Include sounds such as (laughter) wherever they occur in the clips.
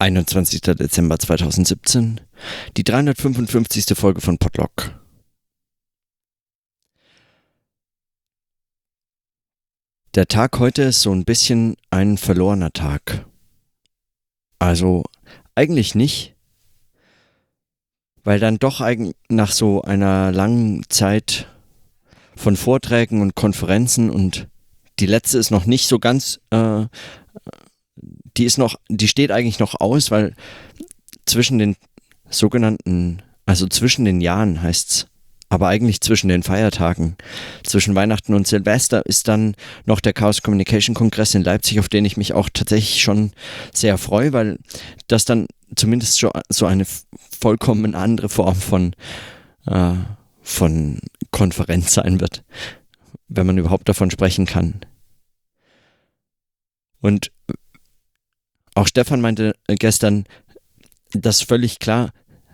21. Dezember 2017, die 355. Folge von Podlock. Der Tag heute ist so ein bisschen ein verlorener Tag. Also eigentlich nicht, weil dann doch nach so einer langen Zeit von Vorträgen und Konferenzen und die letzte ist noch nicht so ganz äh, die ist noch, die steht eigentlich noch aus, weil zwischen den sogenannten, also zwischen den Jahren heißt es, aber eigentlich zwischen den Feiertagen, zwischen Weihnachten und Silvester ist dann noch der Chaos Communication Kongress in Leipzig, auf den ich mich auch tatsächlich schon sehr freue, weil das dann zumindest schon so eine vollkommen andere Form von, äh, von Konferenz sein wird, wenn man überhaupt davon sprechen kann. Und auch Stefan meinte äh, gestern, das völlig klar,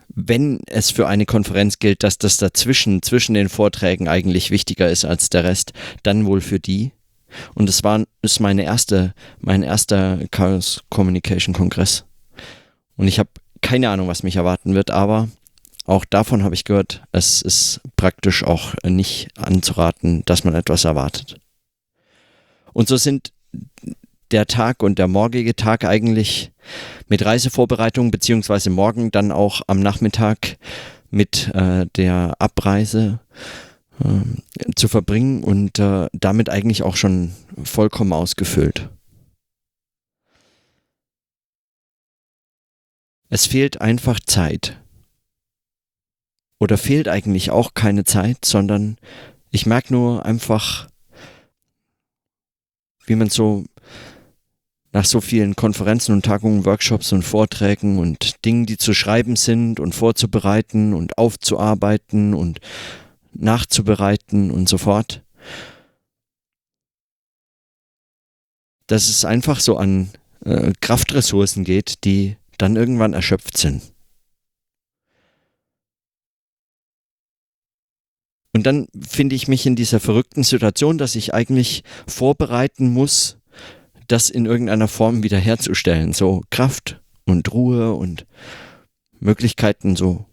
wenn es für eine Konferenz gilt, dass das dazwischen, zwischen den Vorträgen eigentlich wichtiger ist als der Rest, dann wohl für die. Und es war, ist meine erste, mein erster Chaos Communication Kongress. Und ich habe keine Ahnung, was mich erwarten wird, aber auch davon habe ich gehört, es ist praktisch auch nicht anzuraten, dass man etwas erwartet. Und so sind der Tag und der morgige Tag eigentlich mit Reisevorbereitung, beziehungsweise morgen dann auch am Nachmittag mit äh, der Abreise äh, zu verbringen und äh, damit eigentlich auch schon vollkommen ausgefüllt. Es fehlt einfach Zeit. Oder fehlt eigentlich auch keine Zeit, sondern ich merke nur einfach, wie man so nach so vielen Konferenzen und Tagungen, Workshops und Vorträgen und Dingen, die zu schreiben sind und vorzubereiten und aufzuarbeiten und nachzubereiten und so fort, dass es einfach so an äh, Kraftressourcen geht, die dann irgendwann erschöpft sind. Und dann finde ich mich in dieser verrückten Situation, dass ich eigentlich vorbereiten muss, das in irgendeiner Form wiederherzustellen. So Kraft und Ruhe und Möglichkeiten so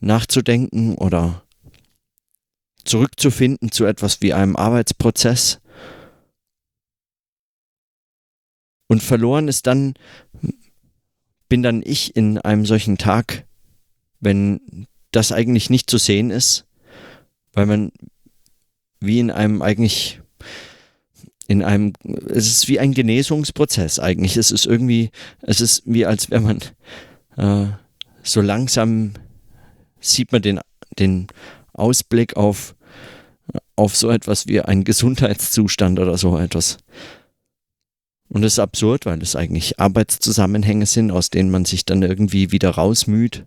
nachzudenken oder zurückzufinden zu etwas wie einem Arbeitsprozess. Und verloren ist dann, bin dann ich in einem solchen Tag, wenn das eigentlich nicht zu sehen ist, weil man wie in einem eigentlich in einem, es ist wie ein Genesungsprozess eigentlich. Es ist irgendwie, es ist wie als wenn man äh, so langsam sieht man den, den Ausblick auf, auf so etwas wie einen Gesundheitszustand oder so etwas. Und das ist absurd, weil es eigentlich Arbeitszusammenhänge sind, aus denen man sich dann irgendwie wieder rausmüht.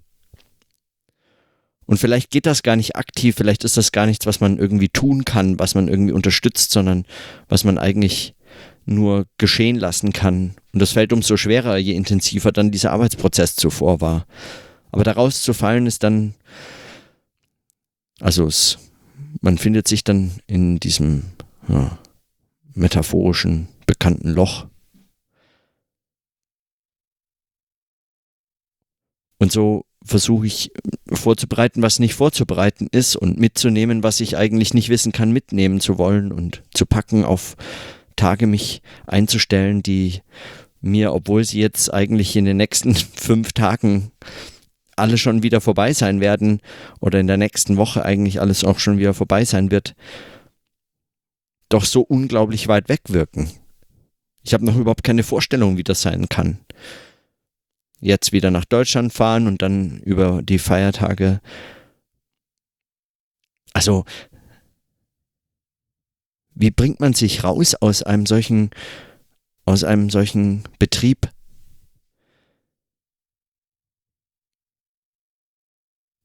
Und vielleicht geht das gar nicht aktiv, vielleicht ist das gar nichts, was man irgendwie tun kann, was man irgendwie unterstützt, sondern was man eigentlich nur geschehen lassen kann. Und das fällt umso schwerer, je intensiver dann dieser Arbeitsprozess zuvor war. Aber daraus zu fallen ist dann, also es, man findet sich dann in diesem ja, metaphorischen, bekannten Loch. Und so versuche ich vorzubereiten, was nicht vorzubereiten ist und mitzunehmen, was ich eigentlich nicht wissen kann, mitnehmen zu wollen und zu packen, auf Tage mich einzustellen, die mir, obwohl sie jetzt eigentlich in den nächsten (laughs) fünf Tagen alle schon wieder vorbei sein werden oder in der nächsten Woche eigentlich alles auch schon wieder vorbei sein wird, doch so unglaublich weit weg wirken. Ich habe noch überhaupt keine Vorstellung, wie das sein kann jetzt wieder nach Deutschland fahren und dann über die Feiertage. Also, wie bringt man sich raus aus einem solchen, aus einem solchen Betrieb?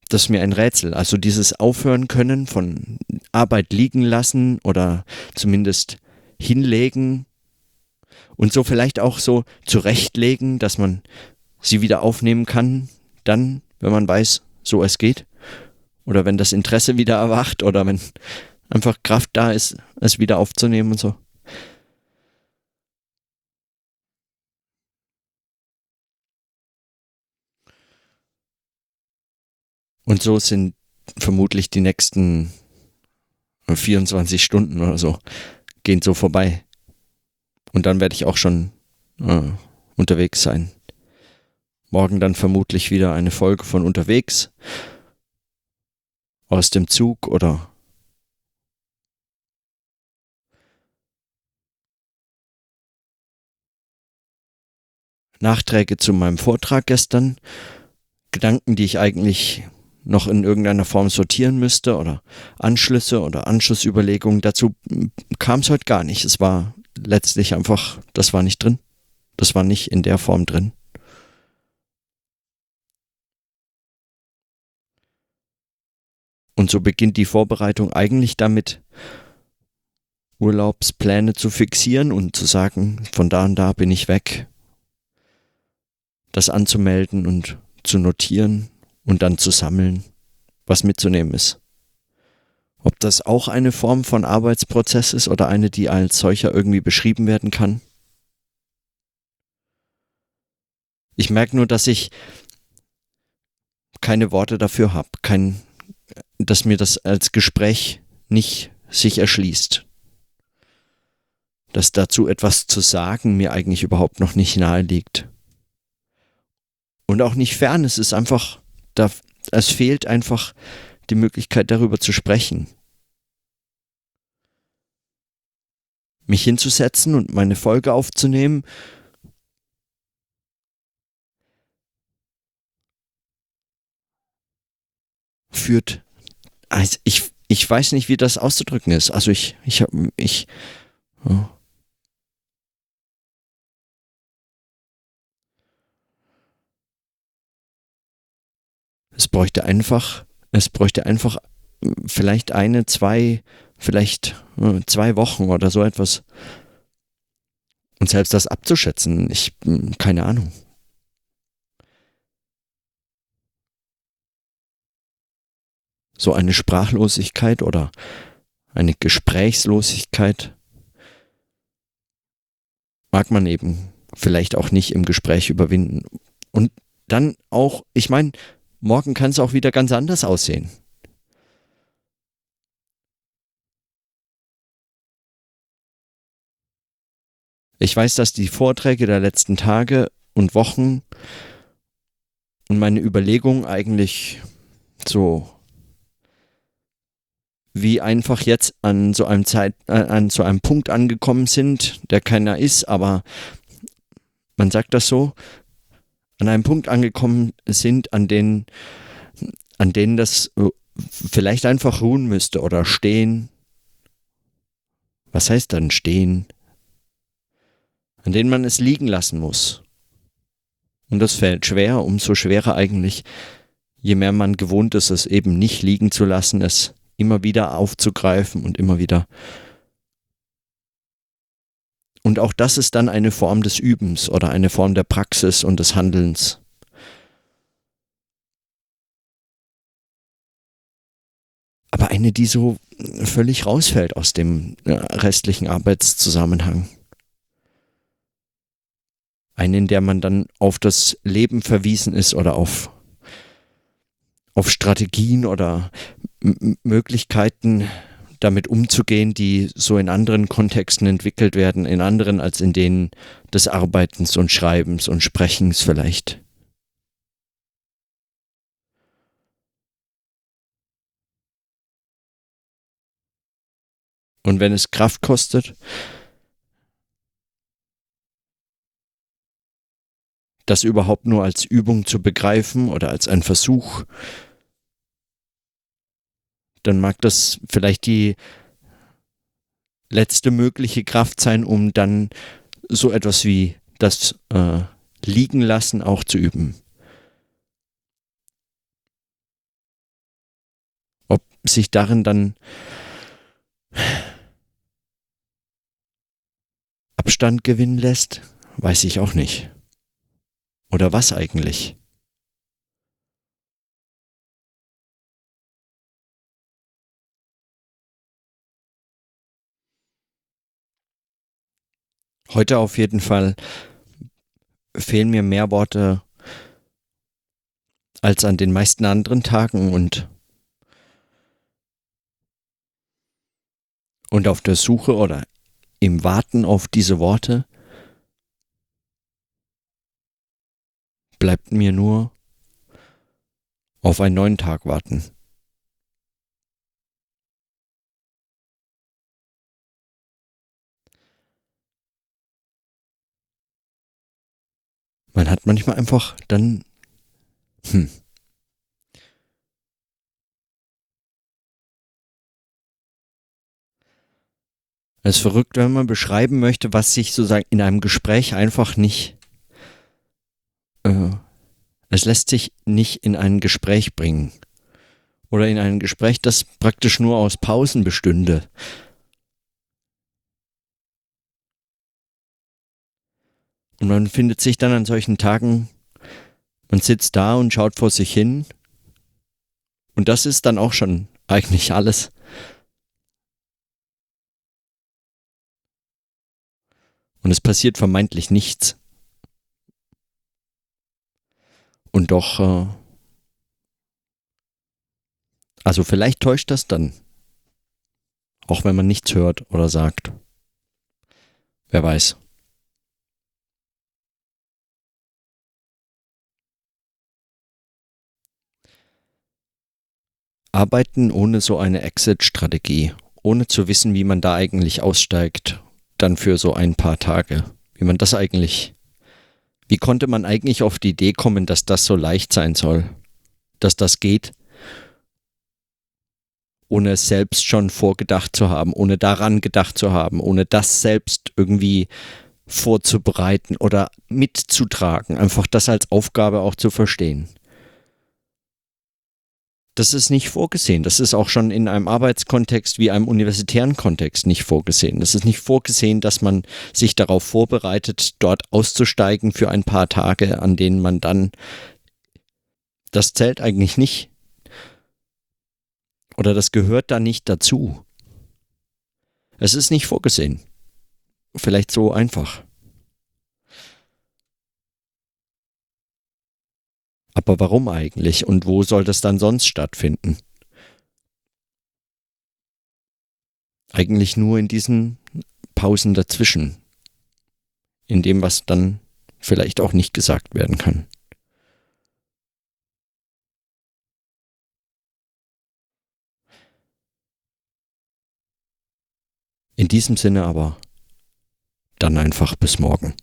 Das ist mir ein Rätsel. Also dieses Aufhören können von Arbeit liegen lassen oder zumindest hinlegen und so vielleicht auch so zurechtlegen, dass man sie wieder aufnehmen kann, dann, wenn man weiß, so es geht. Oder wenn das Interesse wieder erwacht oder wenn einfach Kraft da ist, es wieder aufzunehmen und so. Und so sind vermutlich die nächsten 24 Stunden oder so, gehen so vorbei. Und dann werde ich auch schon äh, unterwegs sein. Morgen dann vermutlich wieder eine Folge von unterwegs. Aus dem Zug oder Nachträge zu meinem Vortrag gestern. Gedanken, die ich eigentlich noch in irgendeiner Form sortieren müsste oder Anschlüsse oder Anschlussüberlegungen. Dazu kam es heute gar nicht. Es war letztlich einfach, das war nicht drin. Das war nicht in der Form drin. Und so beginnt die Vorbereitung eigentlich damit, Urlaubspläne zu fixieren und zu sagen, von da und da bin ich weg. Das anzumelden und zu notieren und dann zu sammeln, was mitzunehmen ist. Ob das auch eine Form von Arbeitsprozess ist oder eine, die als solcher irgendwie beschrieben werden kann. Ich merke nur, dass ich keine Worte dafür habe, kein, dass mir das als Gespräch nicht sich erschließt. Dass dazu etwas zu sagen mir eigentlich überhaupt noch nicht nahe liegt. Und auch nicht fern, es ist einfach da, es fehlt einfach die Möglichkeit, darüber zu sprechen. Mich hinzusetzen und meine Folge aufzunehmen. Führt. Also ich, ich weiß nicht, wie das auszudrücken ist. Also ich, ich habe, ich. Oh. Es bräuchte einfach, es bräuchte einfach hm, vielleicht eine, zwei, vielleicht hm, zwei Wochen oder so etwas. Und selbst das abzuschätzen, ich, hm, keine Ahnung. So eine Sprachlosigkeit oder eine Gesprächslosigkeit mag man eben vielleicht auch nicht im Gespräch überwinden. Und dann auch, ich meine, morgen kann es auch wieder ganz anders aussehen. Ich weiß, dass die Vorträge der letzten Tage und Wochen und meine Überlegungen eigentlich so wie einfach jetzt an so einem Zeit äh, an so einem Punkt angekommen sind, der keiner ist, aber man sagt das so, an einem Punkt angekommen sind, an denen, an denen das äh, vielleicht einfach ruhen müsste oder stehen. Was heißt dann stehen? An denen man es liegen lassen muss. Und das fällt schwer, umso schwerer eigentlich, je mehr man gewohnt ist, es eben nicht liegen zu lassen, es immer wieder aufzugreifen und immer wieder und auch das ist dann eine Form des Übens oder eine Form der Praxis und des Handelns. Aber eine, die so völlig rausfällt aus dem äh, restlichen Arbeitszusammenhang. Eine, in der man dann auf das Leben verwiesen ist oder auf, auf Strategien oder Möglichkeiten, damit umzugehen, die so in anderen Kontexten entwickelt werden, in anderen als in denen des Arbeitens und Schreibens und Sprechens vielleicht. Und wenn es Kraft kostet, das überhaupt nur als Übung zu begreifen oder als ein Versuch, dann mag das vielleicht die letzte mögliche Kraft sein, um dann so etwas wie das äh, Liegen lassen auch zu üben. Ob sich darin dann Abstand gewinnen lässt, weiß ich auch nicht. Oder was eigentlich? Heute auf jeden Fall fehlen mir mehr Worte, als an den meisten anderen Tagen und und auf der Suche oder im Warten auf diese Worte bleibt mir nur auf einen neuen Tag warten. Man hat manchmal einfach dann, hm, Es ist verrückt, wenn man beschreiben möchte, was sich sozusagen in einem Gespräch einfach nicht. Äh, es lässt sich nicht in ein Gespräch bringen. Oder in ein Gespräch, das praktisch nur aus Pausen bestünde. Und man findet sich dann an solchen Tagen, man sitzt da und schaut vor sich hin. Und das ist dann auch schon eigentlich alles. Und es passiert vermeintlich nichts. Und doch, äh, also vielleicht täuscht das dann. Auch wenn man nichts hört oder sagt. Wer weiß. Arbeiten ohne so eine Exit-Strategie, ohne zu wissen, wie man da eigentlich aussteigt dann für so ein paar Tage. Wie man das eigentlich, wie konnte man eigentlich auf die Idee kommen, dass das so leicht sein soll? Dass das geht, ohne es selbst schon vorgedacht zu haben, ohne daran gedacht zu haben, ohne das selbst irgendwie vorzubereiten oder mitzutragen, einfach das als Aufgabe auch zu verstehen das ist nicht vorgesehen. Das ist auch schon in einem Arbeitskontext wie einem universitären Kontext nicht vorgesehen. Das ist nicht vorgesehen, dass man sich darauf vorbereitet, dort auszusteigen für ein paar Tage, an denen man dann. Das zählt eigentlich nicht. Oder das gehört da nicht dazu. Es ist nicht vorgesehen. Vielleicht so einfach. Aber warum eigentlich und wo soll das dann sonst stattfinden? Eigentlich nur in diesen Pausen dazwischen, in dem, was dann vielleicht auch nicht gesagt werden kann. In diesem Sinne aber dann einfach bis morgen.